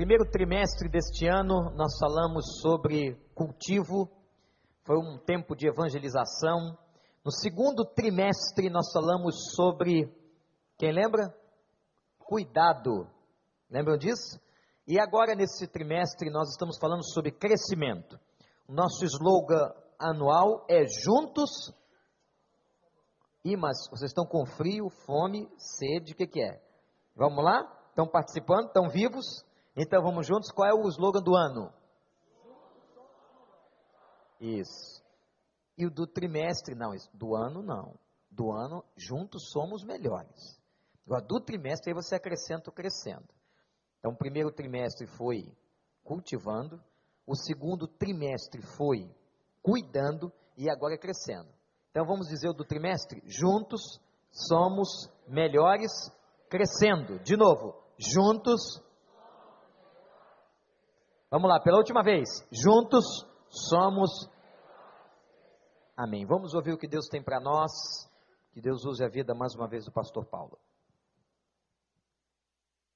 primeiro trimestre deste ano, nós falamos sobre cultivo, foi um tempo de evangelização. No segundo trimestre, nós falamos sobre, quem lembra? Cuidado. Lembram disso? E agora, nesse trimestre, nós estamos falando sobre crescimento. O nosso slogan anual é Juntos. E, mas vocês estão com frio, fome, sede, o que, que é? Vamos lá? Estão participando? Estão vivos? Então vamos juntos. Qual é o slogan do ano? Isso. E o do trimestre? Não, do ano não. Do ano, juntos somos melhores. Agora, do trimestre, aí você acrescenta o crescendo. Então, o primeiro trimestre foi cultivando, o segundo trimestre foi cuidando e agora é crescendo. Então, vamos dizer o do trimestre? Juntos somos melhores crescendo. De novo, juntos. Vamos lá, pela última vez. Juntos somos. Amém. Vamos ouvir o que Deus tem para nós. Que Deus use a vida mais uma vez do pastor Paulo.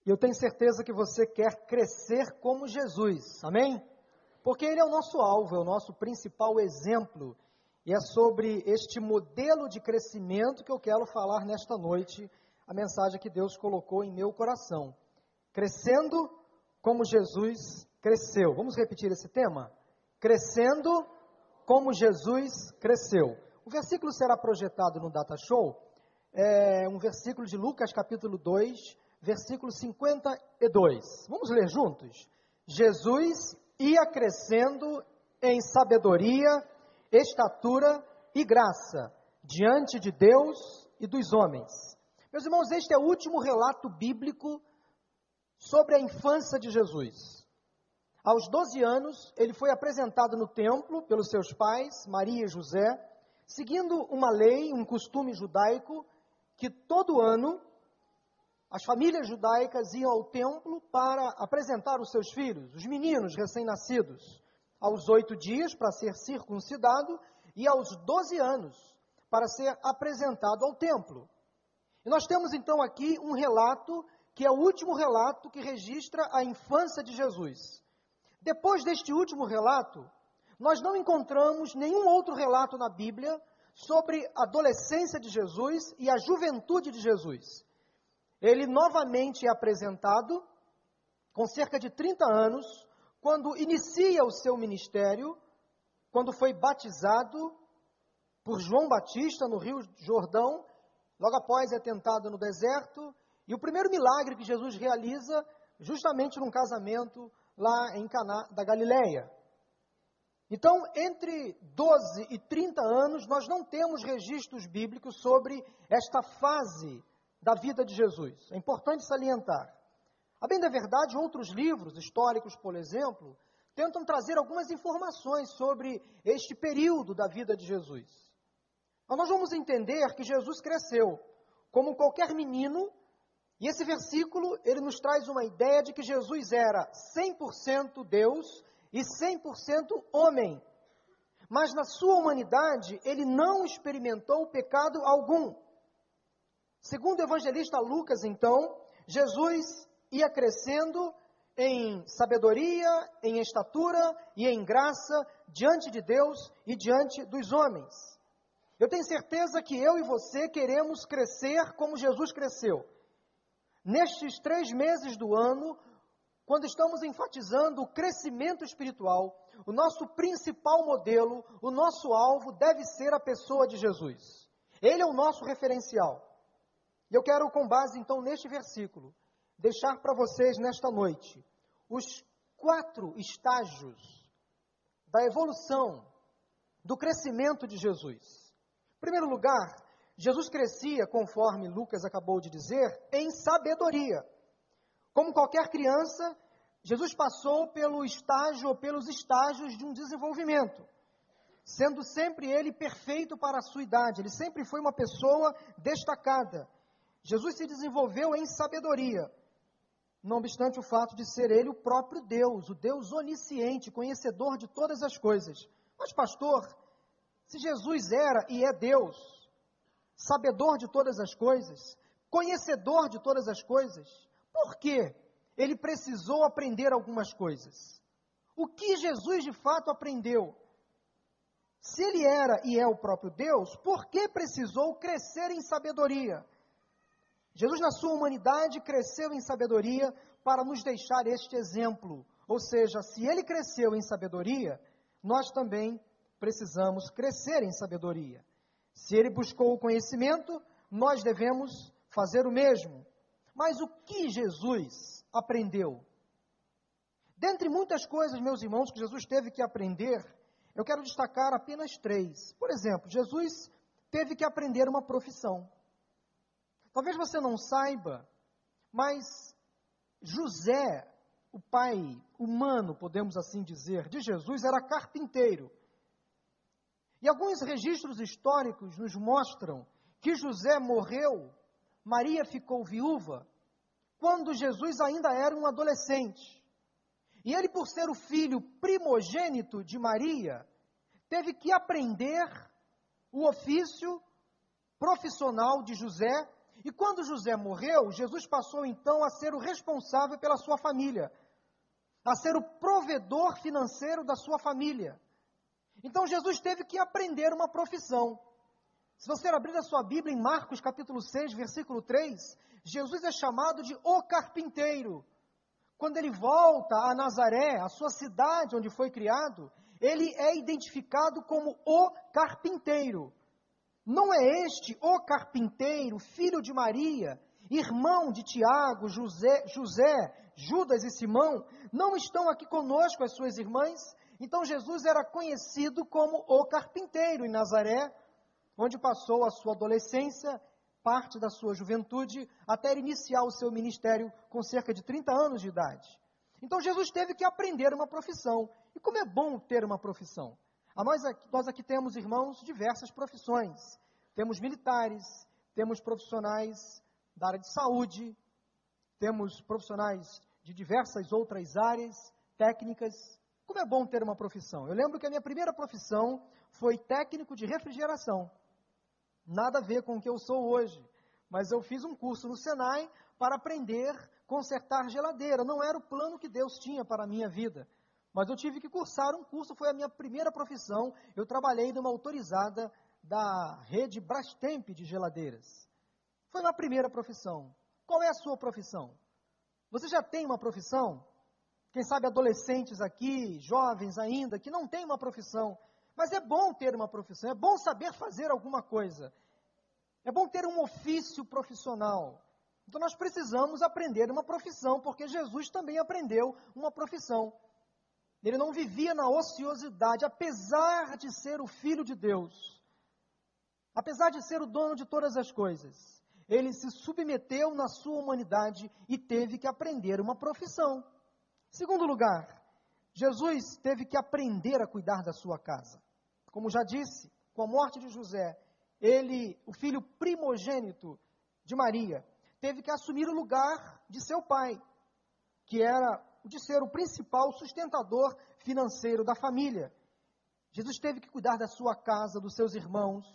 E eu tenho certeza que você quer crescer como Jesus. Amém? Porque ele é o nosso alvo, é o nosso principal exemplo. E é sobre este modelo de crescimento que eu quero falar nesta noite a mensagem que Deus colocou em meu coração. Crescendo como Jesus cresceu. Vamos repetir esse tema? Crescendo como Jesus cresceu. O versículo será projetado no Data Show. É um versículo de Lucas, capítulo 2, versículo 52. Vamos ler juntos? Jesus ia crescendo em sabedoria, estatura e graça diante de Deus e dos homens. Meus irmãos, este é o último relato bíblico sobre a infância de Jesus. Aos 12 anos, ele foi apresentado no templo pelos seus pais, Maria e José, seguindo uma lei, um costume judaico, que todo ano as famílias judaicas iam ao templo para apresentar os seus filhos, os meninos recém-nascidos, aos oito dias para ser circuncidado e aos 12 anos para ser apresentado ao templo. E nós temos então aqui um relato, que é o último relato que registra a infância de Jesus. Depois deste último relato, nós não encontramos nenhum outro relato na Bíblia sobre a adolescência de Jesus e a juventude de Jesus. Ele novamente é apresentado com cerca de 30 anos, quando inicia o seu ministério, quando foi batizado por João Batista no Rio Jordão Logo após é tentado no deserto, e o primeiro milagre que Jesus realiza, justamente num casamento lá em Caná da Galileia. Então, entre 12 e 30 anos, nós não temos registros bíblicos sobre esta fase da vida de Jesus. É importante salientar. A bem da verdade, outros livros históricos, por exemplo, tentam trazer algumas informações sobre este período da vida de Jesus. Mas nós vamos entender que Jesus cresceu como qualquer menino, e esse versículo ele nos traz uma ideia de que Jesus era 100% Deus e 100% homem. Mas na sua humanidade, ele não experimentou pecado algum. Segundo o evangelista Lucas, então, Jesus ia crescendo em sabedoria, em estatura e em graça diante de Deus e diante dos homens. Eu tenho certeza que eu e você queremos crescer como Jesus cresceu. Nestes três meses do ano, quando estamos enfatizando o crescimento espiritual, o nosso principal modelo, o nosso alvo deve ser a pessoa de Jesus. Ele é o nosso referencial. E eu quero, com base então neste versículo, deixar para vocês nesta noite os quatro estágios da evolução, do crescimento de Jesus primeiro lugar, Jesus crescia, conforme Lucas acabou de dizer, em sabedoria. Como qualquer criança, Jesus passou pelo estágio ou pelos estágios de um desenvolvimento, sendo sempre ele perfeito para a sua idade, ele sempre foi uma pessoa destacada. Jesus se desenvolveu em sabedoria, não obstante o fato de ser ele o próprio Deus, o Deus onisciente, conhecedor de todas as coisas. Mas, pastor, se Jesus era e é Deus, sabedor de todas as coisas, conhecedor de todas as coisas, por que ele precisou aprender algumas coisas. O que Jesus de fato aprendeu? Se ele era e é o próprio Deus, por que precisou crescer em sabedoria? Jesus, na sua humanidade, cresceu em sabedoria para nos deixar este exemplo. Ou seja, se ele cresceu em sabedoria, nós também precisamos crescer em sabedoria. Se ele buscou o conhecimento, nós devemos fazer o mesmo. Mas o que Jesus aprendeu? Dentre muitas coisas, meus irmãos, que Jesus teve que aprender, eu quero destacar apenas três. Por exemplo, Jesus teve que aprender uma profissão. Talvez você não saiba, mas José, o pai humano, podemos assim dizer, de Jesus, era carpinteiro. E alguns registros históricos nos mostram que José morreu, Maria ficou viúva, quando Jesus ainda era um adolescente. E ele, por ser o filho primogênito de Maria, teve que aprender o ofício profissional de José. E quando José morreu, Jesus passou então a ser o responsável pela sua família, a ser o provedor financeiro da sua família. Então Jesus teve que aprender uma profissão. Se você abrir a sua Bíblia em Marcos capítulo 6, versículo 3, Jesus é chamado de o carpinteiro. Quando ele volta a Nazaré, a sua cidade onde foi criado, ele é identificado como o carpinteiro. Não é este o carpinteiro, filho de Maria, irmão de Tiago, José, José, Judas e Simão? Não estão aqui conosco as suas irmãs? Então Jesus era conhecido como o carpinteiro em Nazaré, onde passou a sua adolescência, parte da sua juventude, até iniciar o seu ministério com cerca de 30 anos de idade. Então Jesus teve que aprender uma profissão. E como é bom ter uma profissão? Nós, aqui, nós aqui temos, irmãos, diversas profissões. Temos militares, temos profissionais da área de saúde, temos profissionais de diversas outras áreas técnicas, como é bom ter uma profissão. Eu lembro que a minha primeira profissão foi técnico de refrigeração. Nada a ver com o que eu sou hoje. Mas eu fiz um curso no Senai para aprender a consertar geladeira. Não era o plano que Deus tinha para a minha vida. Mas eu tive que cursar um curso, foi a minha primeira profissão. Eu trabalhei numa autorizada da rede Brastemp de geladeiras. Foi uma primeira profissão. Qual é a sua profissão? Você já tem uma profissão? Quem sabe adolescentes aqui, jovens ainda, que não têm uma profissão. Mas é bom ter uma profissão, é bom saber fazer alguma coisa. É bom ter um ofício profissional. Então nós precisamos aprender uma profissão, porque Jesus também aprendeu uma profissão. Ele não vivia na ociosidade, apesar de ser o filho de Deus. Apesar de ser o dono de todas as coisas, ele se submeteu na sua humanidade e teve que aprender uma profissão. Segundo lugar, Jesus teve que aprender a cuidar da sua casa. Como já disse, com a morte de José, ele, o filho primogênito de Maria, teve que assumir o lugar de seu pai, que era o de ser o principal sustentador financeiro da família. Jesus teve que cuidar da sua casa, dos seus irmãos,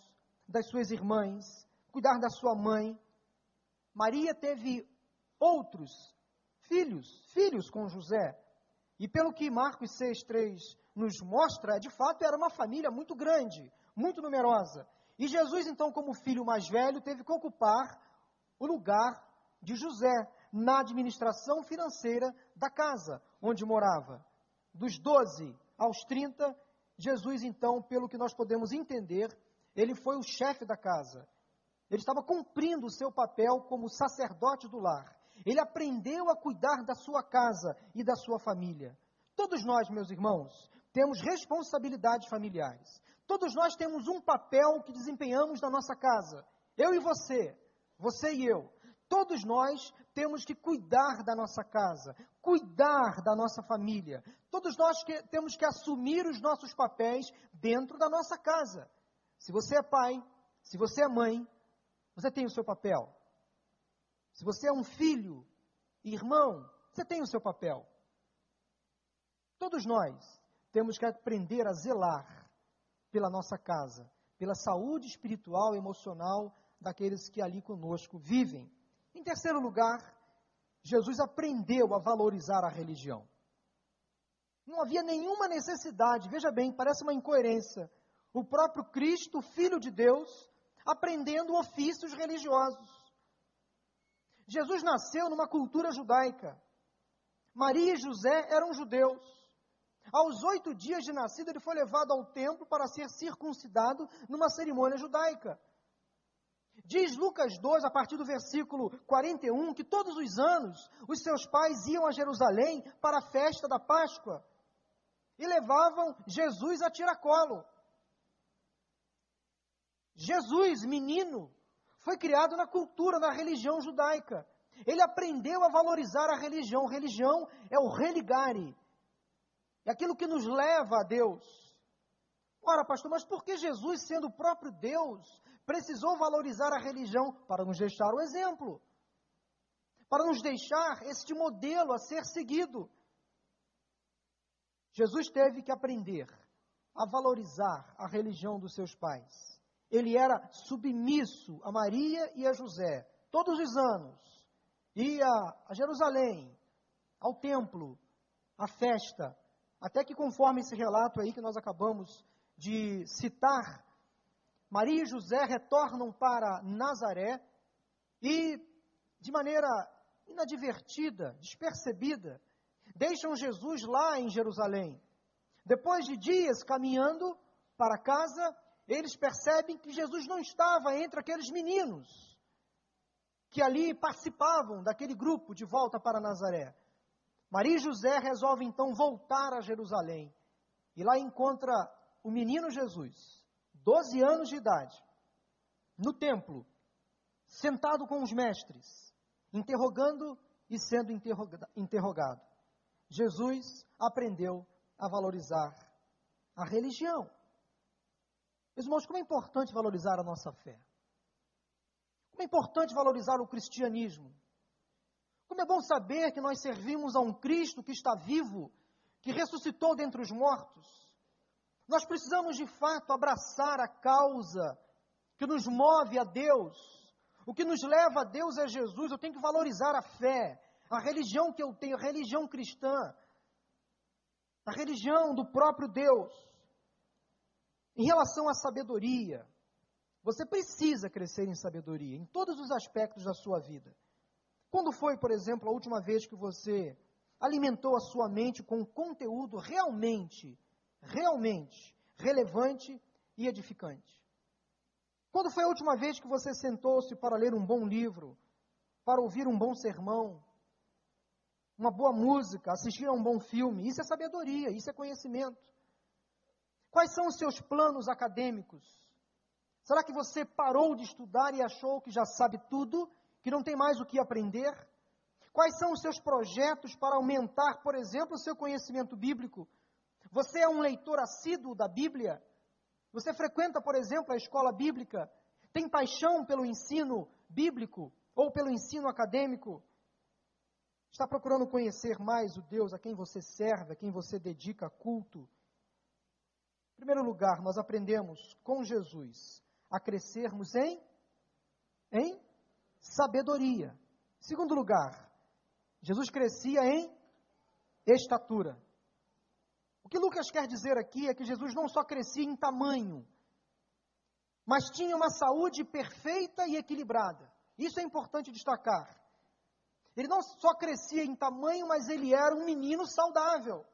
das suas irmãs, cuidar da sua mãe. Maria teve outros filhos, filhos com José. E pelo que Marcos 6,3 nos mostra, de fato era uma família muito grande, muito numerosa. E Jesus, então, como filho mais velho, teve que ocupar o lugar de José na administração financeira da casa onde morava. Dos 12 aos 30, Jesus, então, pelo que nós podemos entender, ele foi o chefe da casa. Ele estava cumprindo o seu papel como sacerdote do lar. Ele aprendeu a cuidar da sua casa e da sua família. Todos nós, meus irmãos, temos responsabilidades familiares. Todos nós temos um papel que desempenhamos na nossa casa. Eu e você, você e eu. Todos nós temos que cuidar da nossa casa, cuidar da nossa família. Todos nós que, temos que assumir os nossos papéis dentro da nossa casa. Se você é pai, se você é mãe, você tem o seu papel. Se você é um filho, irmão, você tem o seu papel. Todos nós temos que aprender a zelar pela nossa casa, pela saúde espiritual e emocional daqueles que ali conosco vivem. Em terceiro lugar, Jesus aprendeu a valorizar a religião. Não havia nenhuma necessidade, veja bem, parece uma incoerência. O próprio Cristo, Filho de Deus, aprendendo ofícios religiosos. Jesus nasceu numa cultura judaica. Maria e José eram judeus. Aos oito dias de nascido, ele foi levado ao templo para ser circuncidado numa cerimônia judaica. Diz Lucas 2, a partir do versículo 41, que todos os anos os seus pais iam a Jerusalém para a festa da Páscoa e levavam Jesus a tiracolo. Jesus, menino, foi criado na cultura, na religião judaica. Ele aprendeu a valorizar a religião. Religião é o religare, é aquilo que nos leva a Deus. Ora, pastor, mas por que Jesus, sendo o próprio Deus, precisou valorizar a religião? Para nos deixar o exemplo, para nos deixar este modelo a ser seguido. Jesus teve que aprender a valorizar a religião dos seus pais. Ele era submisso a Maria e a José, todos os anos. Ia a Jerusalém, ao templo, à festa, até que, conforme esse relato aí que nós acabamos de citar, Maria e José retornam para Nazaré e, de maneira inadvertida, despercebida, deixam Jesus lá em Jerusalém. Depois de dias caminhando para casa, eles percebem que Jesus não estava entre aqueles meninos que ali participavam daquele grupo de volta para Nazaré. Maria e José resolvem então voltar a Jerusalém e lá encontra o menino Jesus, 12 anos de idade, no templo, sentado com os mestres, interrogando e sendo interrogado. Jesus aprendeu a valorizar a religião. Meus irmãos, como é importante valorizar a nossa fé. Como é importante valorizar o cristianismo. Como é bom saber que nós servimos a um Cristo que está vivo, que ressuscitou dentre os mortos. Nós precisamos de fato abraçar a causa que nos move a Deus. O que nos leva a Deus é Jesus. Eu tenho que valorizar a fé, a religião que eu tenho, a religião cristã, a religião do próprio Deus. Em relação à sabedoria, você precisa crescer em sabedoria, em todos os aspectos da sua vida. Quando foi, por exemplo, a última vez que você alimentou a sua mente com conteúdo realmente, realmente relevante e edificante? Quando foi a última vez que você sentou-se para ler um bom livro, para ouvir um bom sermão, uma boa música, assistir a um bom filme? Isso é sabedoria, isso é conhecimento. Quais são os seus planos acadêmicos? Será que você parou de estudar e achou que já sabe tudo, que não tem mais o que aprender? Quais são os seus projetos para aumentar, por exemplo, o seu conhecimento bíblico? Você é um leitor assíduo da Bíblia? Você frequenta, por exemplo, a escola bíblica? Tem paixão pelo ensino bíblico ou pelo ensino acadêmico? Está procurando conhecer mais o Deus a quem você serve, a quem você dedica culto? Primeiro lugar, nós aprendemos com Jesus a crescermos em em sabedoria. Segundo lugar, Jesus crescia em estatura. O que Lucas quer dizer aqui é que Jesus não só crescia em tamanho, mas tinha uma saúde perfeita e equilibrada. Isso é importante destacar. Ele não só crescia em tamanho, mas ele era um menino saudável.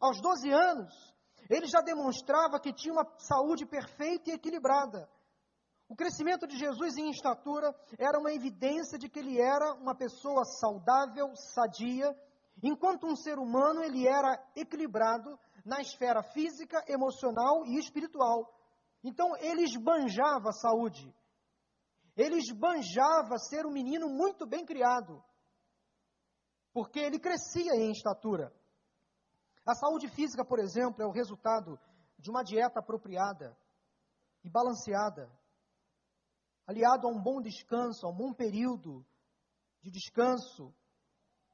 Aos 12 anos, ele já demonstrava que tinha uma saúde perfeita e equilibrada. O crescimento de Jesus em estatura era uma evidência de que ele era uma pessoa saudável, sadia, enquanto um ser humano ele era equilibrado na esfera física, emocional e espiritual. Então ele esbanjava a saúde. Ele esbanjava ser um menino muito bem criado. Porque ele crescia em estatura. A saúde física, por exemplo, é o resultado de uma dieta apropriada e balanceada, aliado a um bom descanso, a um bom período de descanso,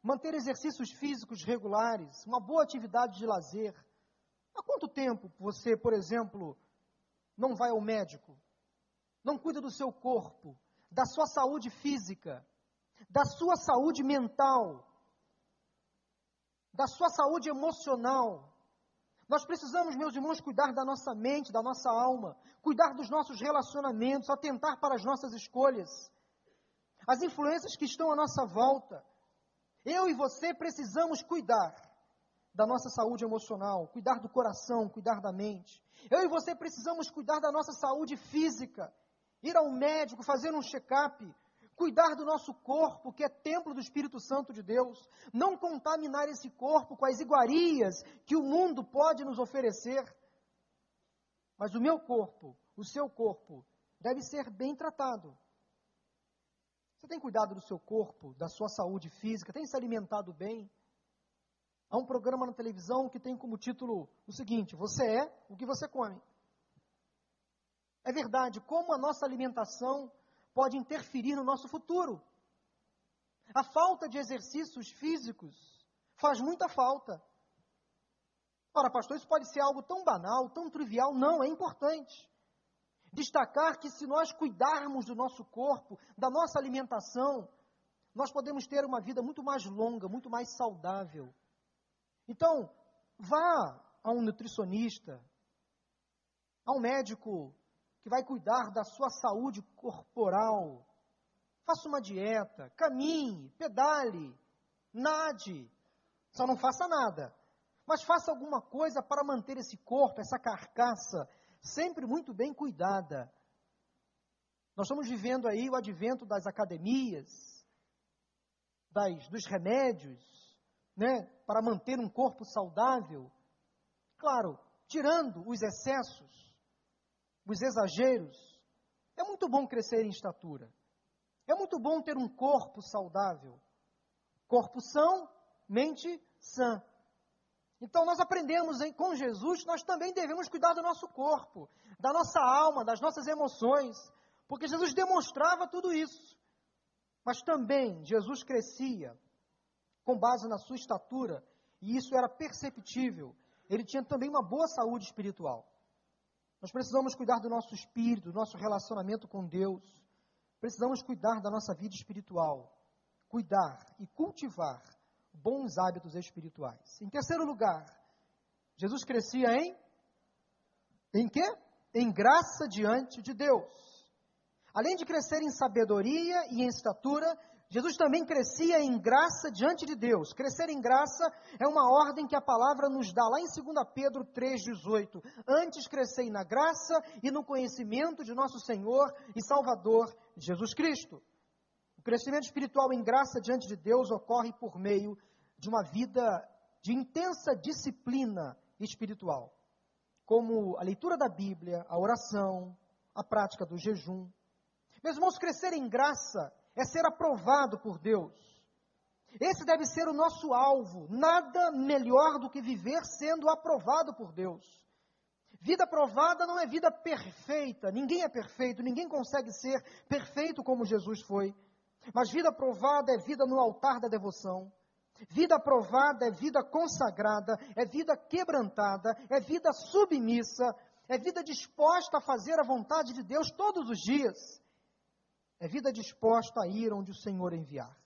manter exercícios físicos regulares, uma boa atividade de lazer. Há quanto tempo você, por exemplo, não vai ao médico, não cuida do seu corpo, da sua saúde física, da sua saúde mental, da sua saúde emocional. Nós precisamos, meus irmãos, cuidar da nossa mente, da nossa alma, cuidar dos nossos relacionamentos, atentar para as nossas escolhas, as influências que estão à nossa volta. Eu e você precisamos cuidar da nossa saúde emocional, cuidar do coração, cuidar da mente. Eu e você precisamos cuidar da nossa saúde física, ir ao médico, fazer um check-up, cuidar do nosso corpo, que é templo do Espírito Santo de Deus, não contaminar esse corpo com as iguarias que o mundo pode nos oferecer. Mas o meu corpo, o seu corpo, deve ser bem tratado. Você tem cuidado do seu corpo, da sua saúde física, tem se alimentado bem? Há um programa na televisão que tem como título o seguinte: Você é o que você come. É verdade, como a nossa alimentação pode interferir no nosso futuro. A falta de exercícios físicos faz muita falta. Ora, pastor, isso pode ser algo tão banal, tão trivial. Não, é importante. Destacar que se nós cuidarmos do nosso corpo, da nossa alimentação, nós podemos ter uma vida muito mais longa, muito mais saudável. Então, vá a um nutricionista, a um médico que vai cuidar da sua saúde corporal. Faça uma dieta, caminhe, pedale, nade. Só não faça nada. Mas faça alguma coisa para manter esse corpo, essa carcaça, sempre muito bem cuidada. Nós estamos vivendo aí o advento das academias, das, dos remédios, né, para manter um corpo saudável. Claro, tirando os excessos, os exageros. É muito bom crescer em estatura. É muito bom ter um corpo saudável. Corpo são, mente sã. Então nós aprendemos hein, com Jesus, nós também devemos cuidar do nosso corpo, da nossa alma, das nossas emoções, porque Jesus demonstrava tudo isso. Mas também Jesus crescia com base na sua estatura, e isso era perceptível. Ele tinha também uma boa saúde espiritual. Nós precisamos cuidar do nosso espírito, do nosso relacionamento com Deus. Precisamos cuidar da nossa vida espiritual. Cuidar e cultivar bons hábitos espirituais. Em terceiro lugar, Jesus crescia em em quê? Em graça diante de Deus. Além de crescer em sabedoria e em estatura, Jesus também crescia em graça diante de Deus. Crescer em graça é uma ordem que a palavra nos dá lá em 2 Pedro 3,18. Antes crescei na graça e no conhecimento de nosso Senhor e Salvador Jesus Cristo. O crescimento espiritual em graça diante de Deus ocorre por meio de uma vida de intensa disciplina espiritual, como a leitura da Bíblia, a oração, a prática do jejum. Meus irmãos, crescer em graça é ser aprovado por Deus. Esse deve ser o nosso alvo. Nada melhor do que viver sendo aprovado por Deus. Vida aprovada não é vida perfeita. Ninguém é perfeito, ninguém consegue ser perfeito como Jesus foi. Mas vida aprovada é vida no altar da devoção. Vida aprovada é vida consagrada, é vida quebrantada, é vida submissa, é vida disposta a fazer a vontade de Deus todos os dias. É vida disposta a ir onde o Senhor enviar.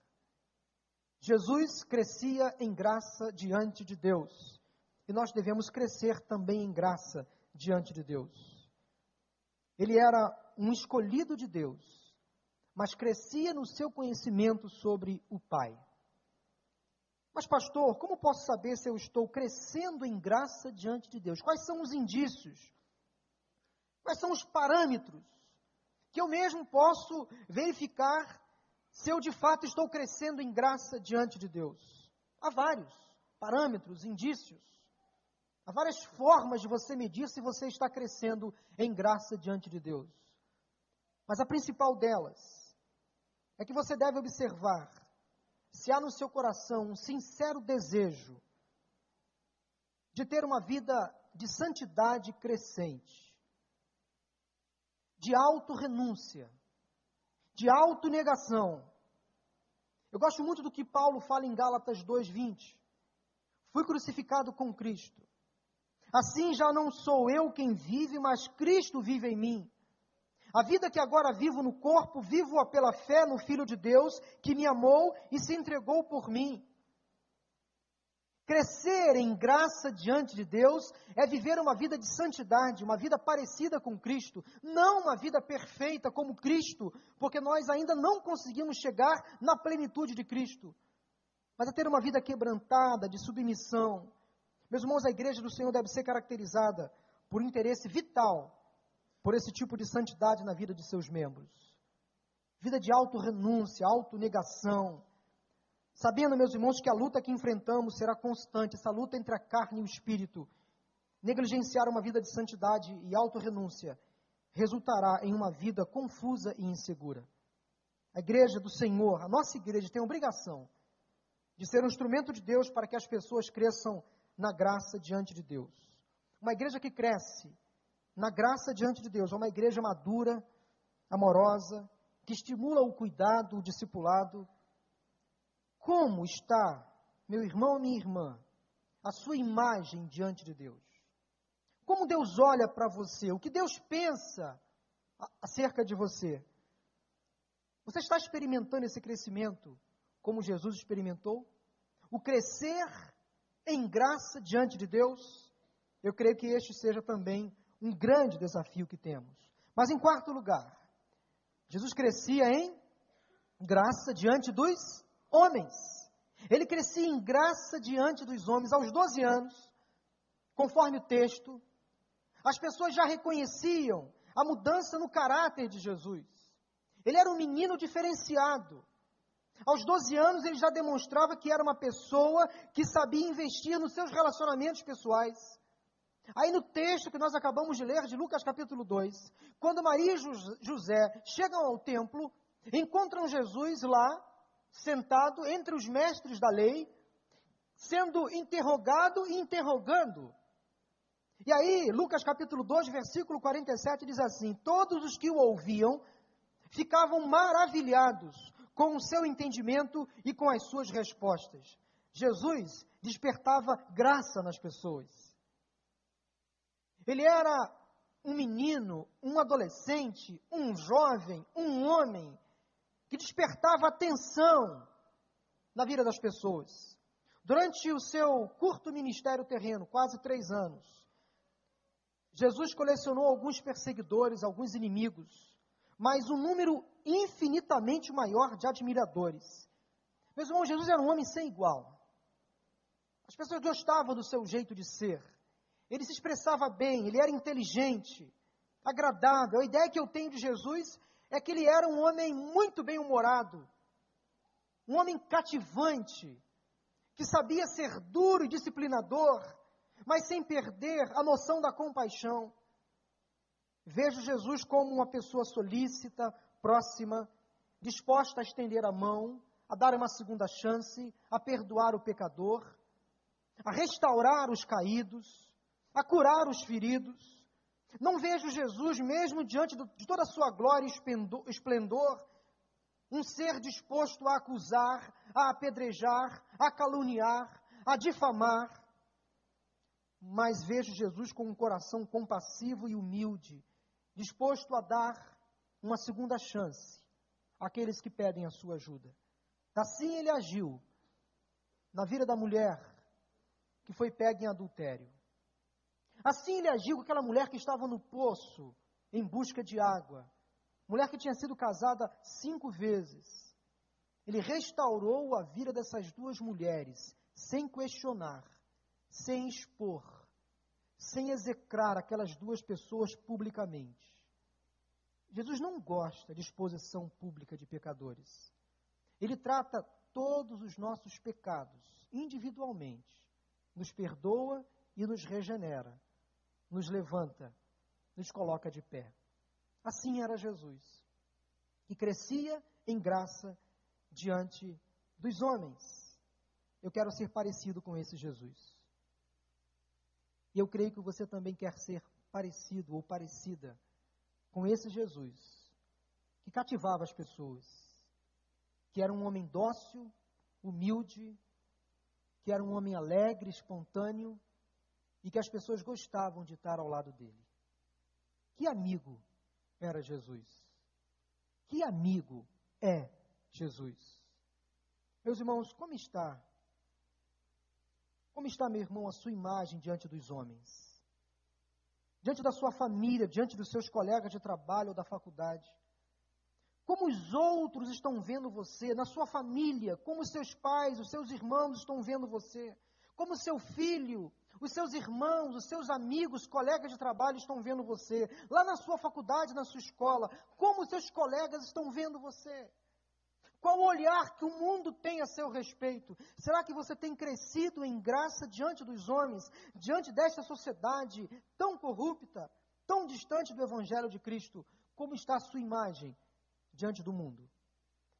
Jesus crescia em graça diante de Deus. E nós devemos crescer também em graça diante de Deus. Ele era um escolhido de Deus, mas crescia no seu conhecimento sobre o Pai. Mas, pastor, como posso saber se eu estou crescendo em graça diante de Deus? Quais são os indícios? Quais são os parâmetros que eu mesmo posso verificar se eu de fato estou crescendo em graça diante de Deus. Há vários parâmetros, indícios. Há várias formas de você medir se você está crescendo em graça diante de Deus. Mas a principal delas é que você deve observar se há no seu coração um sincero desejo de ter uma vida de santidade crescente de autorrenúncia, de autonegação. Eu gosto muito do que Paulo fala em Gálatas 2:20. Fui crucificado com Cristo. Assim já não sou eu quem vive, mas Cristo vive em mim. A vida que agora vivo no corpo, vivo-a pela fé no Filho de Deus, que me amou e se entregou por mim. Crescer em graça diante de Deus é viver uma vida de santidade, uma vida parecida com Cristo, não uma vida perfeita como Cristo, porque nós ainda não conseguimos chegar na plenitude de Cristo, mas é ter uma vida quebrantada, de submissão. Meus irmãos, a igreja do Senhor deve ser caracterizada por interesse vital por esse tipo de santidade na vida de seus membros. Vida de auto-renúncia, auto-negação, Sabendo, meus irmãos, que a luta que enfrentamos será constante, essa luta entre a carne e o espírito. Negligenciar uma vida de santidade e autorrenúncia resultará em uma vida confusa e insegura. A igreja do Senhor, a nossa igreja, tem a obrigação de ser um instrumento de Deus para que as pessoas cresçam na graça diante de Deus. Uma igreja que cresce na graça diante de Deus é uma igreja madura, amorosa, que estimula o cuidado, o discipulado, como está, meu irmão minha irmã, a sua imagem diante de Deus? Como Deus olha para você? O que Deus pensa acerca de você? Você está experimentando esse crescimento como Jesus experimentou? O crescer em graça diante de Deus? Eu creio que este seja também um grande desafio que temos. Mas em quarto lugar, Jesus crescia em graça diante dos homens. Ele crescia em graça diante dos homens aos 12 anos, conforme o texto. As pessoas já reconheciam a mudança no caráter de Jesus. Ele era um menino diferenciado. Aos 12 anos, ele já demonstrava que era uma pessoa que sabia investir nos seus relacionamentos pessoais. Aí no texto que nós acabamos de ler, de Lucas capítulo 2, quando Maria e José chegam ao templo, encontram Jesus lá, sentado entre os mestres da lei, sendo interrogado e interrogando. E aí, Lucas capítulo 2, versículo 47 diz assim: Todos os que o ouviam ficavam maravilhados com o seu entendimento e com as suas respostas. Jesus despertava graça nas pessoas. Ele era um menino, um adolescente, um jovem, um homem que despertava atenção na vida das pessoas. Durante o seu curto ministério terreno, quase três anos, Jesus colecionou alguns perseguidores, alguns inimigos, mas um número infinitamente maior de admiradores. Meus irmãos, Jesus era um homem sem igual. As pessoas gostavam do seu jeito de ser. Ele se expressava bem, ele era inteligente, agradável. A ideia que eu tenho de Jesus é que ele era um homem muito bem-humorado, um homem cativante, que sabia ser duro e disciplinador, mas sem perder a noção da compaixão. Vejo Jesus como uma pessoa solícita, próxima, disposta a estender a mão, a dar uma segunda chance, a perdoar o pecador, a restaurar os caídos, a curar os feridos. Não vejo Jesus, mesmo diante de toda a sua glória e esplendor, um ser disposto a acusar, a apedrejar, a caluniar, a difamar. Mas vejo Jesus com um coração compassivo e humilde, disposto a dar uma segunda chance àqueles que pedem a sua ajuda. Assim ele agiu na vida da mulher que foi pega em adultério. Assim ele agiu com aquela mulher que estava no poço em busca de água. Mulher que tinha sido casada cinco vezes. Ele restaurou a vida dessas duas mulheres, sem questionar, sem expor, sem execrar aquelas duas pessoas publicamente. Jesus não gosta de exposição pública de pecadores. Ele trata todos os nossos pecados individualmente, nos perdoa e nos regenera nos levanta, nos coloca de pé. Assim era Jesus, que crescia em graça diante dos homens. Eu quero ser parecido com esse Jesus. E eu creio que você também quer ser parecido ou parecida com esse Jesus, que cativava as pessoas, que era um homem dócil, humilde, que era um homem alegre, espontâneo, e que as pessoas gostavam de estar ao lado dele. Que amigo era Jesus. Que amigo é Jesus? Meus irmãos, como está? Como está, meu irmão, a sua imagem diante dos homens? Diante da sua família, diante dos seus colegas de trabalho ou da faculdade? Como os outros estão vendo você, na sua família, como os seus pais, os seus irmãos estão vendo você? Como seu filho, os seus irmãos, os seus amigos, colegas de trabalho estão vendo você? Lá na sua faculdade, na sua escola, como os seus colegas estão vendo você? Qual o olhar que o mundo tem a seu respeito? Será que você tem crescido em graça diante dos homens, diante desta sociedade tão corrupta, tão distante do Evangelho de Cristo? Como está a sua imagem diante do mundo?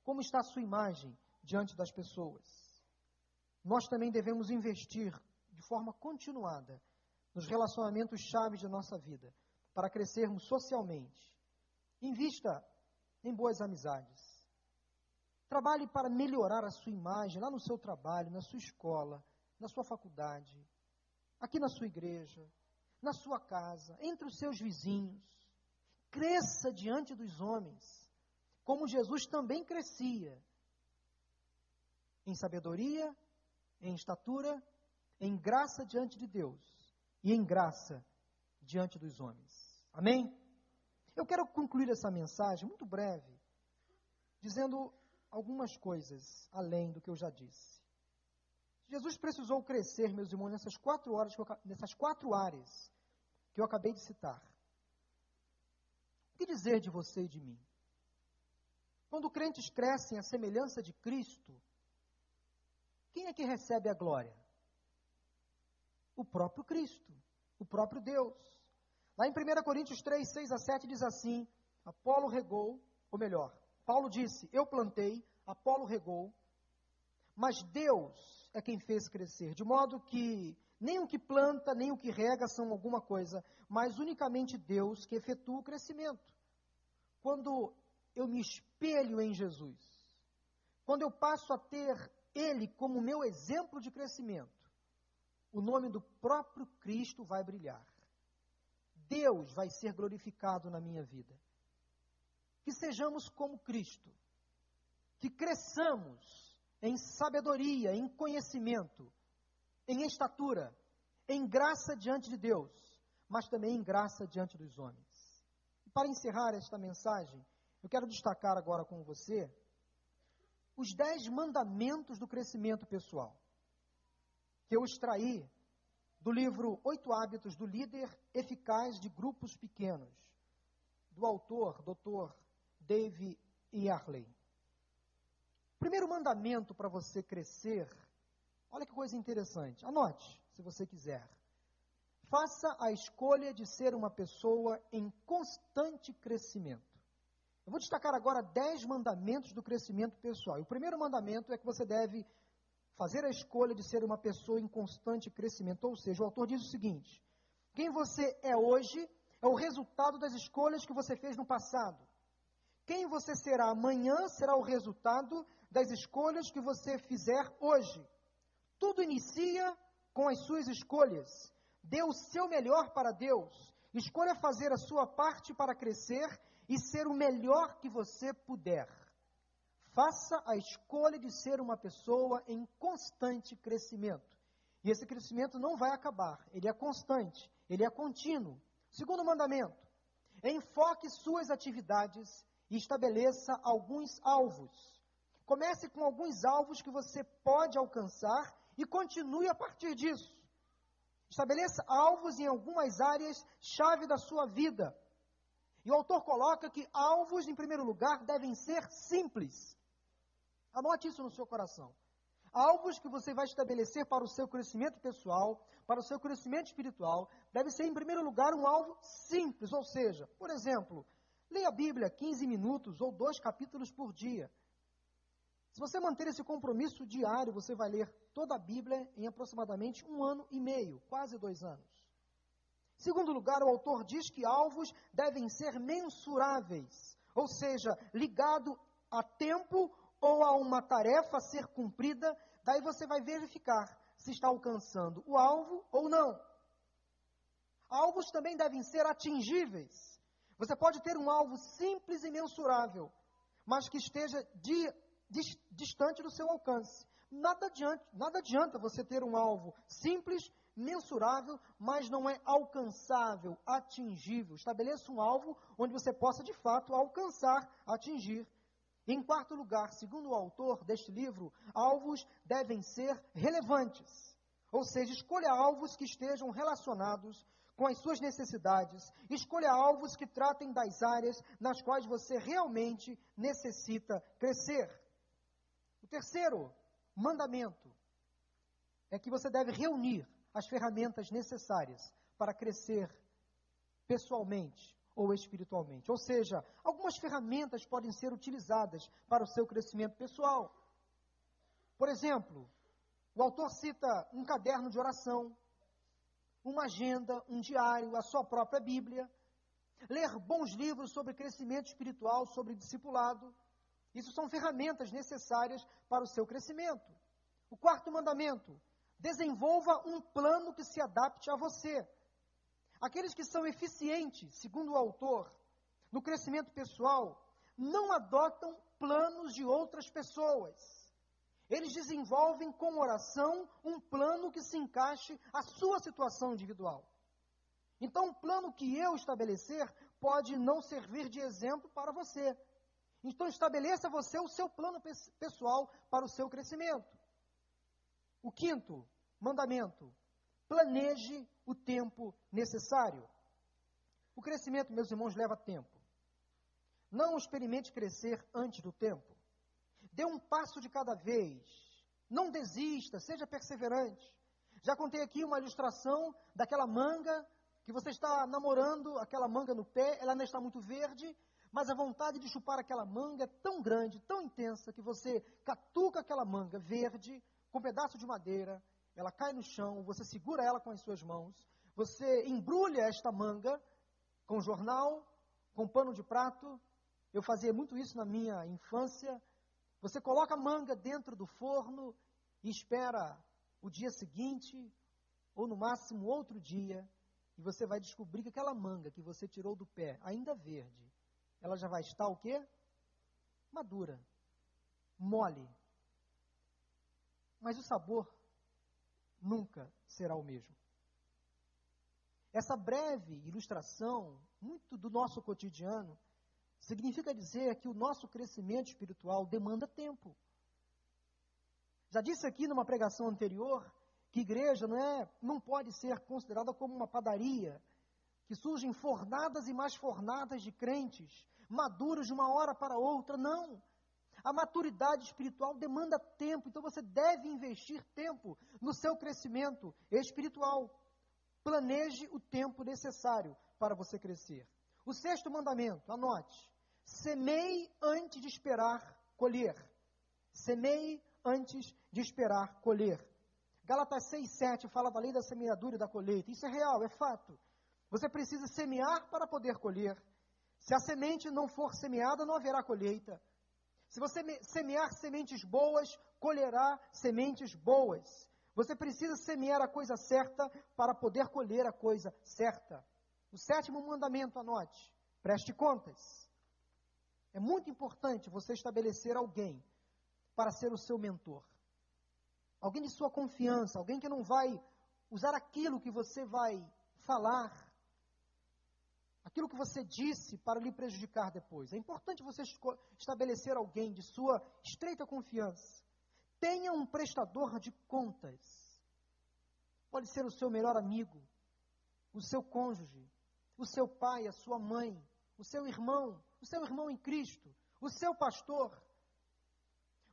Como está a sua imagem diante das pessoas? Nós também devemos investir de forma continuada nos relacionamentos chaves da nossa vida para crescermos socialmente. Invista em boas amizades. Trabalhe para melhorar a sua imagem lá no seu trabalho, na sua escola, na sua faculdade, aqui na sua igreja, na sua casa, entre os seus vizinhos. Cresça diante dos homens, como Jesus também crescia, em sabedoria, em estatura, em graça diante de Deus e em graça diante dos homens. Amém? Eu quero concluir essa mensagem muito breve, dizendo algumas coisas além do que eu já disse. Jesus precisou crescer, meus irmãos, nessas quatro, horas eu, nessas quatro áreas que eu acabei de citar. O que dizer de você e de mim? Quando crentes crescem à semelhança de Cristo, quem é que recebe a glória? O próprio Cristo, o próprio Deus. Lá em 1 Coríntios 3, 6 a 7 diz assim: Apolo regou, ou melhor, Paulo disse: Eu plantei, Apolo regou, mas Deus é quem fez crescer, de modo que nem o que planta, nem o que rega são alguma coisa, mas unicamente Deus que efetua o crescimento. Quando eu me espelho em Jesus, quando eu passo a ter Ele como meu exemplo de crescimento, o nome do próprio Cristo vai brilhar. Deus vai ser glorificado na minha vida que sejamos como Cristo, que cresçamos em sabedoria, em conhecimento, em estatura, em graça diante de Deus, mas também em graça diante dos homens. E para encerrar esta mensagem, eu quero destacar agora com você os dez mandamentos do crescimento pessoal, que eu extraí do livro Oito Hábitos do Líder Eficaz de Grupos Pequenos, do autor, doutor Dave Yarley. Primeiro mandamento para você crescer, olha que coisa interessante. Anote, se você quiser. Faça a escolha de ser uma pessoa em constante crescimento. Eu vou destacar agora dez mandamentos do crescimento pessoal. E o primeiro mandamento é que você deve fazer a escolha de ser uma pessoa em constante crescimento. Ou seja, o autor diz o seguinte: quem você é hoje é o resultado das escolhas que você fez no passado. Quem você será amanhã será o resultado das escolhas que você fizer hoje. Tudo inicia com as suas escolhas. Dê o seu melhor para Deus. Escolha fazer a sua parte para crescer e ser o melhor que você puder. Faça a escolha de ser uma pessoa em constante crescimento. E esse crescimento não vai acabar, ele é constante, ele é contínuo. Segundo mandamento: enfoque suas atividades e estabeleça alguns alvos. Comece com alguns alvos que você pode alcançar e continue a partir disso. Estabeleça alvos em algumas áreas chave da sua vida. E o autor coloca que alvos, em primeiro lugar, devem ser simples. Anote isso no seu coração. Alvos que você vai estabelecer para o seu crescimento pessoal, para o seu crescimento espiritual, deve ser, em primeiro lugar, um alvo simples. Ou seja, por exemplo, Leia a Bíblia 15 minutos ou dois capítulos por dia. Se você manter esse compromisso diário, você vai ler toda a Bíblia em aproximadamente um ano e meio, quase dois anos. Segundo lugar, o autor diz que alvos devem ser mensuráveis, ou seja, ligado a tempo ou a uma tarefa a ser cumprida, daí você vai verificar se está alcançando o alvo ou não. Alvos também devem ser atingíveis. Você pode ter um alvo simples e mensurável, mas que esteja di, dis, distante do seu alcance. Nada adianta, nada adianta você ter um alvo simples, mensurável, mas não é alcançável, atingível. Estabeleça um alvo onde você possa de fato alcançar, atingir. Em quarto lugar, segundo o autor deste livro, alvos devem ser relevantes. Ou seja, escolha alvos que estejam relacionados com as suas necessidades. Escolha alvos que tratem das áreas nas quais você realmente necessita crescer. O terceiro mandamento é que você deve reunir as ferramentas necessárias para crescer pessoalmente ou espiritualmente. Ou seja, algumas ferramentas podem ser utilizadas para o seu crescimento pessoal. Por exemplo, o autor cita um caderno de oração, uma agenda, um diário, a sua própria Bíblia, ler bons livros sobre crescimento espiritual, sobre discipulado. Isso são ferramentas necessárias para o seu crescimento. O quarto mandamento: desenvolva um plano que se adapte a você. Aqueles que são eficientes, segundo o autor, no crescimento pessoal, não adotam planos de outras pessoas. Eles desenvolvem com oração um plano que se encaixe à sua situação individual. Então, o plano que eu estabelecer pode não servir de exemplo para você. Então, estabeleça você o seu plano pessoal para o seu crescimento. O quinto mandamento: planeje o tempo necessário. O crescimento, meus irmãos, leva tempo. Não experimente crescer antes do tempo. Dê um passo de cada vez. Não desista, seja perseverante. Já contei aqui uma ilustração daquela manga que você está namorando, aquela manga no pé, ela ainda está muito verde, mas a vontade de chupar aquela manga é tão grande, tão intensa, que você catuca aquela manga verde com um pedaço de madeira, ela cai no chão, você segura ela com as suas mãos, você embrulha esta manga com jornal, com pano de prato. Eu fazia muito isso na minha infância. Você coloca a manga dentro do forno e espera o dia seguinte, ou no máximo outro dia, e você vai descobrir que aquela manga que você tirou do pé, ainda verde, ela já vai estar o quê? Madura, mole. Mas o sabor nunca será o mesmo. Essa breve ilustração, muito do nosso cotidiano, Significa dizer que o nosso crescimento espiritual demanda tempo. Já disse aqui numa pregação anterior que igreja não, é, não pode ser considerada como uma padaria, que surgem fornadas e mais fornadas de crentes, maduros de uma hora para outra. Não. A maturidade espiritual demanda tempo, então você deve investir tempo no seu crescimento espiritual. Planeje o tempo necessário para você crescer. O sexto mandamento, anote. Semeie antes de esperar colher. Semeie antes de esperar colher. Gálatas 6, 7 fala da lei da semeadura e da colheita. Isso é real, é fato. Você precisa semear para poder colher. Se a semente não for semeada, não haverá colheita. Se você semear sementes boas, colherá sementes boas. Você precisa semear a coisa certa para poder colher a coisa certa. O sétimo mandamento, anote: preste contas. É muito importante você estabelecer alguém para ser o seu mentor. Alguém de sua confiança, alguém que não vai usar aquilo que você vai falar, aquilo que você disse para lhe prejudicar depois. É importante você estabelecer alguém de sua estreita confiança. Tenha um prestador de contas. Pode ser o seu melhor amigo, o seu cônjuge, o seu pai, a sua mãe, o seu irmão, o seu irmão em Cristo, o seu pastor.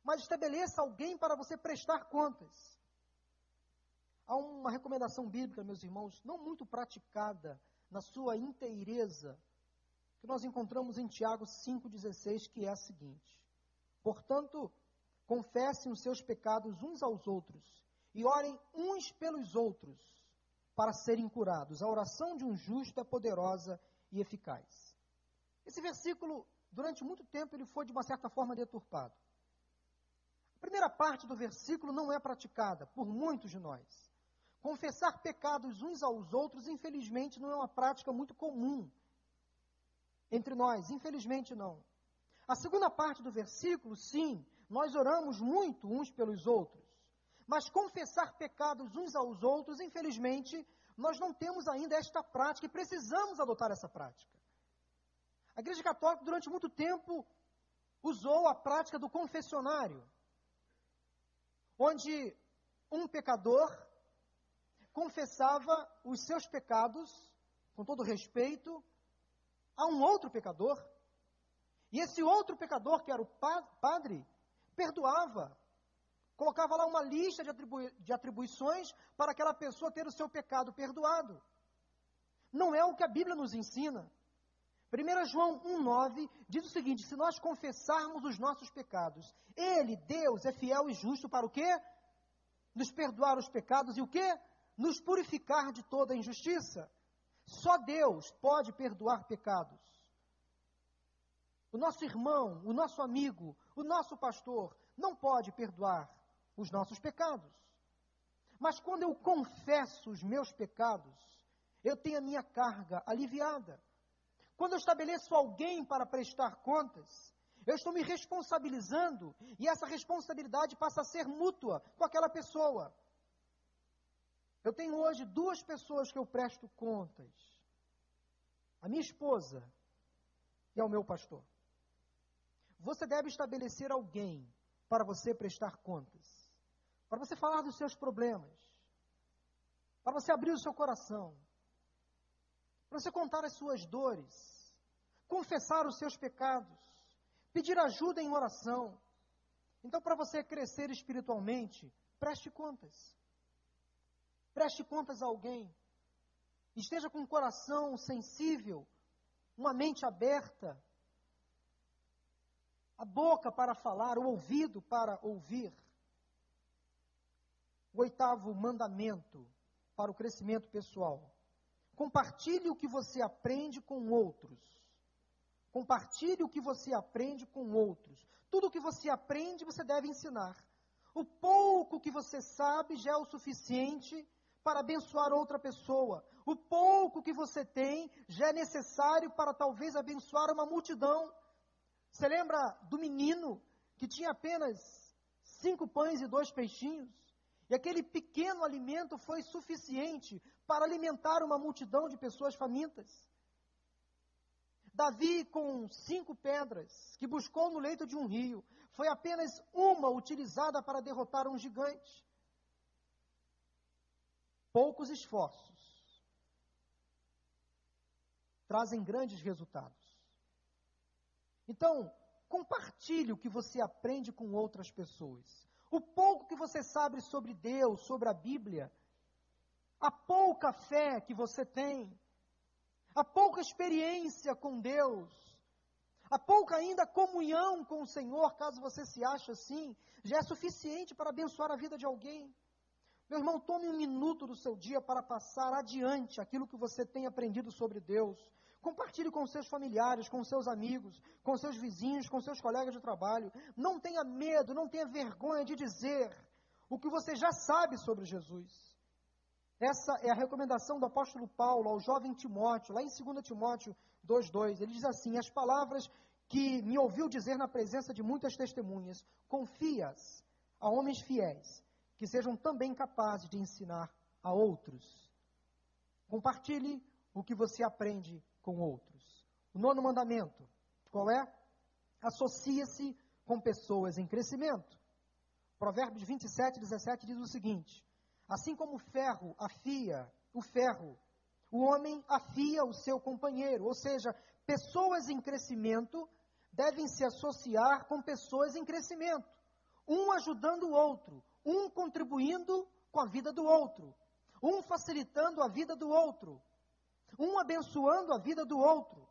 Mas estabeleça alguém para você prestar contas. Há uma recomendação bíblica, meus irmãos, não muito praticada na sua inteireza, que nós encontramos em Tiago 5,16, que é a seguinte: Portanto, confessem os seus pecados uns aos outros e orem uns pelos outros para serem curados. A oração de um justo é poderosa e eficaz. Esse versículo, durante muito tempo, ele foi de uma certa forma deturpado. A primeira parte do versículo não é praticada por muitos de nós. Confessar pecados uns aos outros, infelizmente, não é uma prática muito comum. entre nós, infelizmente não. A segunda parte do versículo, sim, nós oramos muito uns pelos outros. Mas confessar pecados uns aos outros, infelizmente, nós não temos ainda esta prática e precisamos adotar essa prática. A Igreja Católica, durante muito tempo, usou a prática do confessionário, onde um pecador confessava os seus pecados, com todo respeito, a um outro pecador. E esse outro pecador, que era o padre, perdoava. Colocava lá uma lista de, atribu de atribuições para aquela pessoa ter o seu pecado perdoado. Não é o que a Bíblia nos ensina. 1 João 1,9 diz o seguinte: se nós confessarmos os nossos pecados, Ele, Deus, é fiel e justo para o quê? Nos perdoar os pecados e o quê? Nos purificar de toda injustiça. Só Deus pode perdoar pecados. O nosso irmão, o nosso amigo, o nosso pastor não pode perdoar os nossos pecados. Mas quando eu confesso os meus pecados, eu tenho a minha carga aliviada. Quando eu estabeleço alguém para prestar contas, eu estou me responsabilizando e essa responsabilidade passa a ser mútua com aquela pessoa. Eu tenho hoje duas pessoas que eu presto contas: a minha esposa e ao meu pastor. Você deve estabelecer alguém para você prestar contas, para você falar dos seus problemas, para você abrir o seu coração, para você contar as suas dores, confessar os seus pecados, pedir ajuda em oração. Então, para você crescer espiritualmente, preste contas. Preste contas a alguém. Esteja com um coração sensível, uma mente aberta, a boca para falar, o ouvido para ouvir. O oitavo mandamento para o crescimento pessoal. Compartilhe o que você aprende com outros. Compartilhe o que você aprende com outros. Tudo o que você aprende, você deve ensinar. O pouco que você sabe já é o suficiente para abençoar outra pessoa. O pouco que você tem já é necessário para talvez abençoar uma multidão. Você lembra do menino que tinha apenas cinco pães e dois peixinhos? E aquele pequeno alimento foi suficiente para alimentar uma multidão de pessoas famintas. Davi, com cinco pedras, que buscou no leito de um rio, foi apenas uma utilizada para derrotar um gigante. Poucos esforços trazem grandes resultados. Então, compartilhe o que você aprende com outras pessoas. O pouco que você sabe sobre Deus, sobre a Bíblia, a pouca fé que você tem, a pouca experiência com Deus, a pouca ainda comunhão com o Senhor, caso você se ache assim, já é suficiente para abençoar a vida de alguém. Meu irmão, tome um minuto do seu dia para passar adiante aquilo que você tem aprendido sobre Deus. Compartilhe com seus familiares, com seus amigos, com seus vizinhos, com seus colegas de trabalho. Não tenha medo, não tenha vergonha de dizer o que você já sabe sobre Jesus. Essa é a recomendação do apóstolo Paulo ao jovem Timóteo, lá em 2 Timóteo 2,2. Ele diz assim: As palavras que me ouviu dizer na presença de muitas testemunhas, confias a homens fiéis, que sejam também capazes de ensinar a outros. Compartilhe o que você aprende com outros. O nono mandamento, qual é? Associa-se com pessoas em crescimento. Provérbios 27, 17 diz o seguinte: Assim como o ferro afia o ferro, o homem afia o seu companheiro. Ou seja, pessoas em crescimento devem se associar com pessoas em crescimento, um ajudando o outro, um contribuindo com a vida do outro, um facilitando a vida do outro, um abençoando a vida do outro.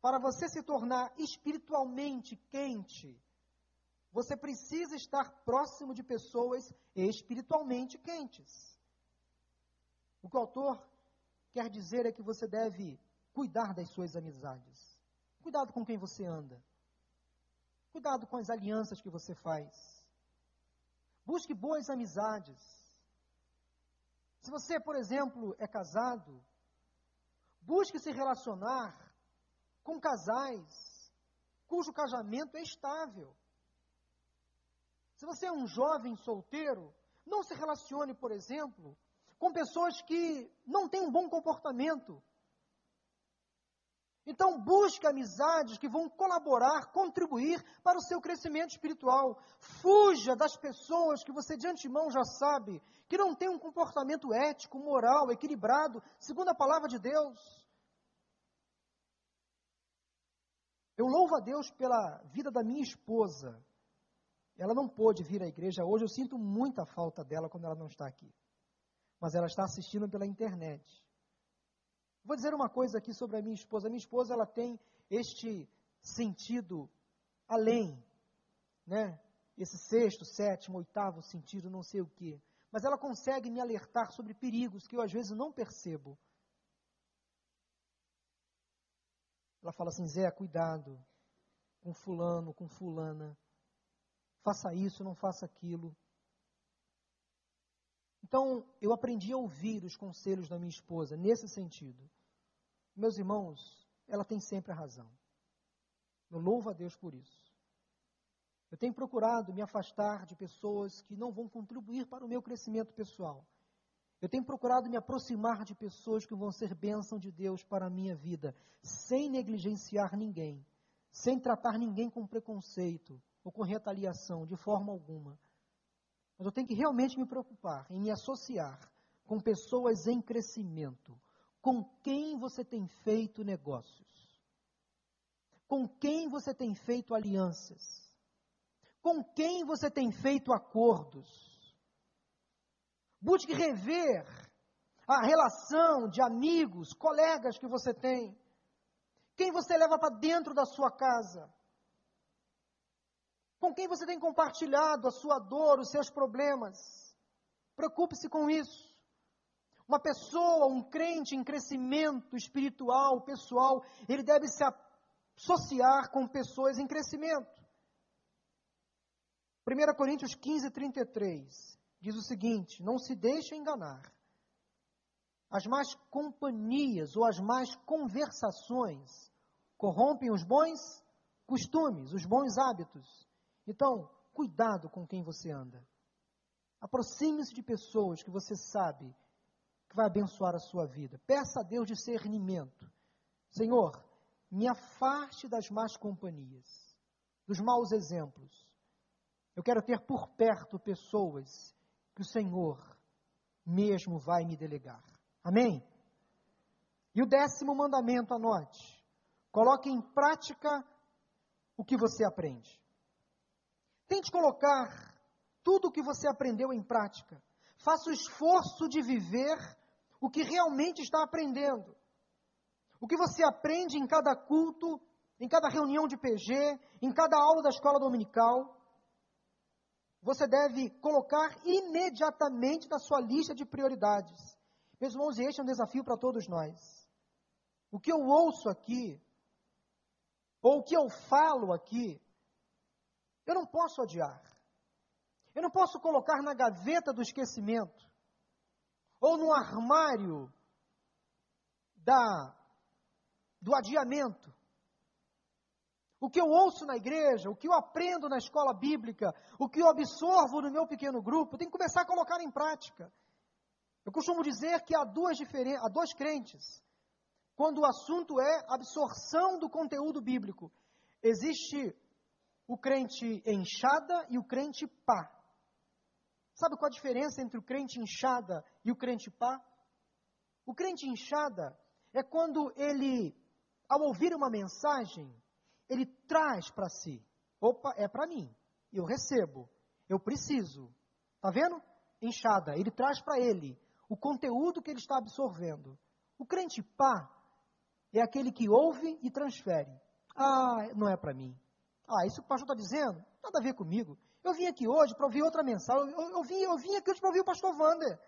Para você se tornar espiritualmente quente, você precisa estar próximo de pessoas espiritualmente quentes. O que o autor quer dizer é que você deve cuidar das suas amizades. Cuidado com quem você anda. Cuidado com as alianças que você faz. Busque boas amizades. Se você, por exemplo, é casado, Busque se relacionar com casais cujo casamento é estável. Se você é um jovem solteiro, não se relacione, por exemplo, com pessoas que não têm um bom comportamento. Então, busque amizades que vão colaborar, contribuir para o seu crescimento espiritual. Fuja das pessoas que você de antemão já sabe que não têm um comportamento ético, moral, equilibrado, segundo a palavra de Deus. Eu louvo a Deus pela vida da minha esposa. Ela não pôde vir à igreja hoje, eu sinto muita falta dela quando ela não está aqui. Mas ela está assistindo pela internet. Vou dizer uma coisa aqui sobre a minha esposa. A minha esposa ela tem este sentido além, né? Esse sexto, sétimo, oitavo sentido, não sei o quê. Mas ela consegue me alertar sobre perigos que eu às vezes não percebo. Ela fala assim: Zé, cuidado com fulano, com fulana. Faça isso, não faça aquilo. Então, eu aprendi a ouvir os conselhos da minha esposa nesse sentido. Meus irmãos, ela tem sempre a razão. Eu louvo a Deus por isso. Eu tenho procurado me afastar de pessoas que não vão contribuir para o meu crescimento pessoal. Eu tenho procurado me aproximar de pessoas que vão ser bênção de Deus para a minha vida, sem negligenciar ninguém, sem tratar ninguém com preconceito ou com retaliação, de forma alguma. Mas eu tenho que realmente me preocupar em me associar com pessoas em crescimento, com quem você tem feito negócios? Com quem você tem feito alianças? Com quem você tem feito acordos? Busque rever a relação de amigos, colegas que você tem. Quem você leva para dentro da sua casa? Com quem você tem compartilhado a sua dor, os seus problemas? Preocupe-se com isso. Uma pessoa, um crente em crescimento espiritual, pessoal, ele deve se associar com pessoas em crescimento. 1 Coríntios 15, 33 diz o seguinte: Não se deixe enganar. As más companhias ou as más conversações corrompem os bons costumes, os bons hábitos. Então, cuidado com quem você anda. Aproxime-se de pessoas que você sabe que vai abençoar a sua vida. Peça a Deus discernimento. Senhor, me afaste das más companhias, dos maus exemplos. Eu quero ter por perto pessoas que o Senhor mesmo vai me delegar. Amém? E o décimo mandamento, anote. Coloque em prática o que você aprende. Tente colocar tudo o que você aprendeu em prática. Faça o esforço de viver o que realmente está aprendendo. O que você aprende em cada culto, em cada reunião de PG, em cada aula da escola dominical, você deve colocar imediatamente na sua lista de prioridades. Meus irmãos, este é um desafio para todos nós. O que eu ouço aqui, ou o que eu falo aqui, eu não posso adiar. Eu não posso colocar na gaveta do esquecimento ou no armário da do adiamento. O que eu ouço na igreja, o que eu aprendo na escola bíblica, o que eu absorvo no meu pequeno grupo, tem que começar a colocar em prática. Eu costumo dizer que há duas diferentes, há dois crentes. Quando o assunto é absorção do conteúdo bíblico, existe o crente enxada e o crente pá. Sabe qual a diferença entre o crente inchada e o crente pá? O crente inchada é quando ele, ao ouvir uma mensagem, ele traz para si. Opa, é para mim. Eu recebo. Eu preciso. Tá vendo? Inchada. Ele traz para ele o conteúdo que ele está absorvendo. O crente pá é aquele que ouve e transfere. Ah, não é para mim. Ah, isso que o pastor está dizendo, nada a ver comigo. Eu vim aqui hoje para ouvir outra mensagem. Eu, eu, vim, eu vim aqui hoje para ouvir o pastor Wander.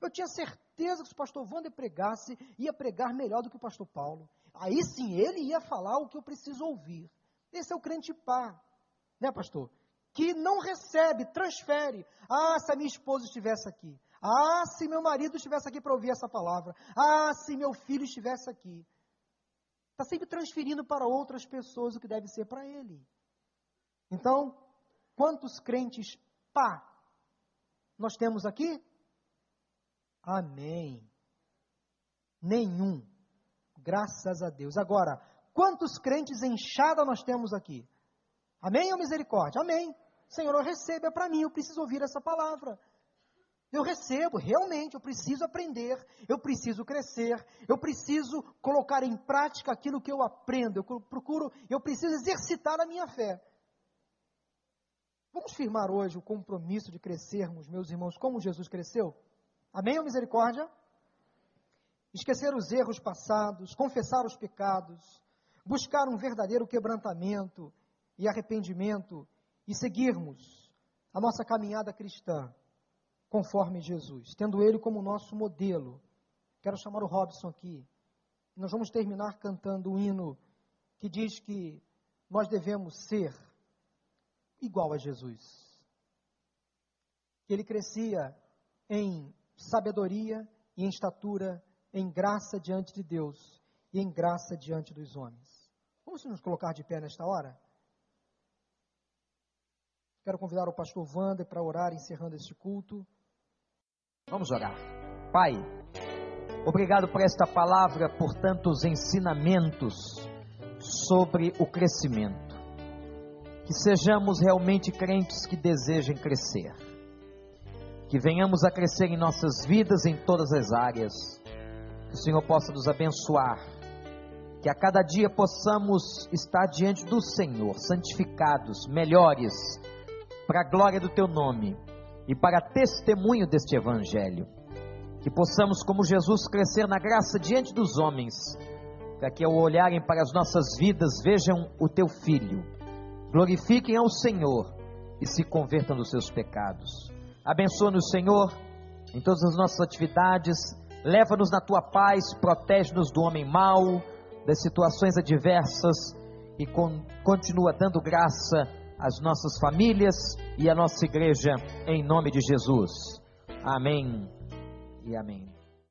Eu tinha certeza que se o pastor Wander pregasse, ia pregar melhor do que o pastor Paulo. Aí sim, ele ia falar o que eu preciso ouvir. Esse é o crente pá, né, pastor? Que não recebe, transfere. Ah, se a minha esposa estivesse aqui. Ah, se meu marido estivesse aqui para ouvir essa palavra. Ah, se meu filho estivesse aqui. Está sempre transferindo para outras pessoas o que deve ser para ele. Então, quantos crentes pá nós temos aqui? Amém. Nenhum. Graças a Deus. Agora, quantos crentes enxada nós temos aqui? Amém ou misericórdia? Amém. Senhor, eu recebo, é para mim, eu preciso ouvir essa palavra. Eu recebo, realmente, eu preciso aprender, eu preciso crescer, eu preciso colocar em prática aquilo que eu aprendo, eu procuro, eu preciso exercitar a minha fé. Vamos firmar hoje o compromisso de crescermos, meus irmãos, como Jesus cresceu? Amém ou misericórdia? Esquecer os erros passados, confessar os pecados, buscar um verdadeiro quebrantamento e arrependimento e seguirmos a nossa caminhada cristã conforme Jesus, tendo Ele como nosso modelo. Quero chamar o Robson aqui. Nós vamos terminar cantando o um hino que diz que nós devemos ser igual a Jesus. Que ele crescia em sabedoria e em estatura, em graça diante de Deus e em graça diante dos homens. Vamos nos colocar de pé nesta hora? Quero convidar o pastor Wander para orar, encerrando este culto. Vamos orar. Pai, obrigado por esta palavra, por tantos ensinamentos sobre o crescimento. Que sejamos realmente crentes que desejem crescer. Que venhamos a crescer em nossas vidas em todas as áreas. Que o Senhor possa nos abençoar. Que a cada dia possamos estar diante do Senhor, santificados, melhores, para a glória do Teu nome e para testemunho deste Evangelho. Que possamos, como Jesus, crescer na graça diante dos homens, para que ao olharem para as nossas vidas vejam o Teu Filho, glorifiquem ao Senhor e se convertam dos seus pecados. Abençoa-nos, Senhor, em todas as nossas atividades, leva-nos na Tua paz, protege-nos do homem mau, das situações adversas e con continua dando graça as nossas famílias e a nossa igreja, em nome de Jesus. Amém e amém.